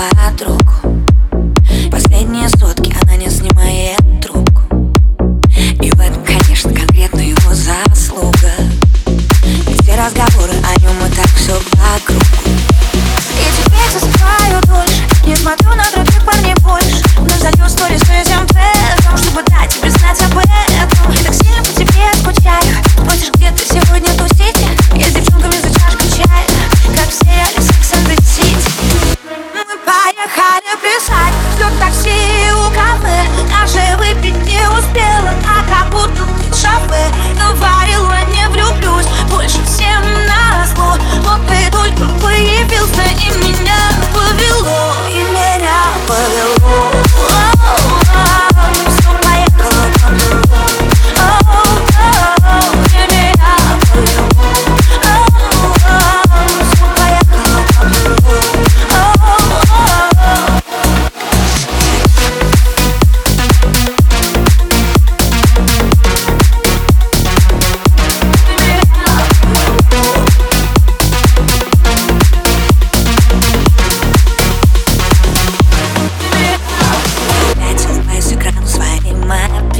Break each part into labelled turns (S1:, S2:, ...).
S1: подругу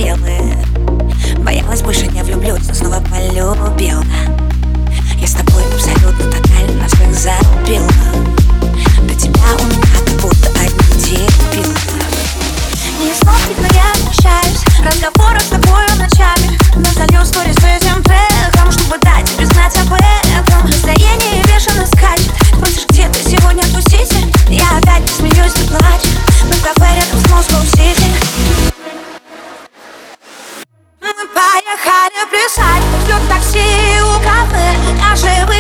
S1: стрелы Боялась, больше не влюблюсь, но снова полюбила. Я с тобой абсолютно тотально всех забила. До тебя у меня как будто одни дебилы. Не из но я общаюсь Разговоров с тобою ночами. Назолью вскоре не плясать, пьет такси у кафе, а живы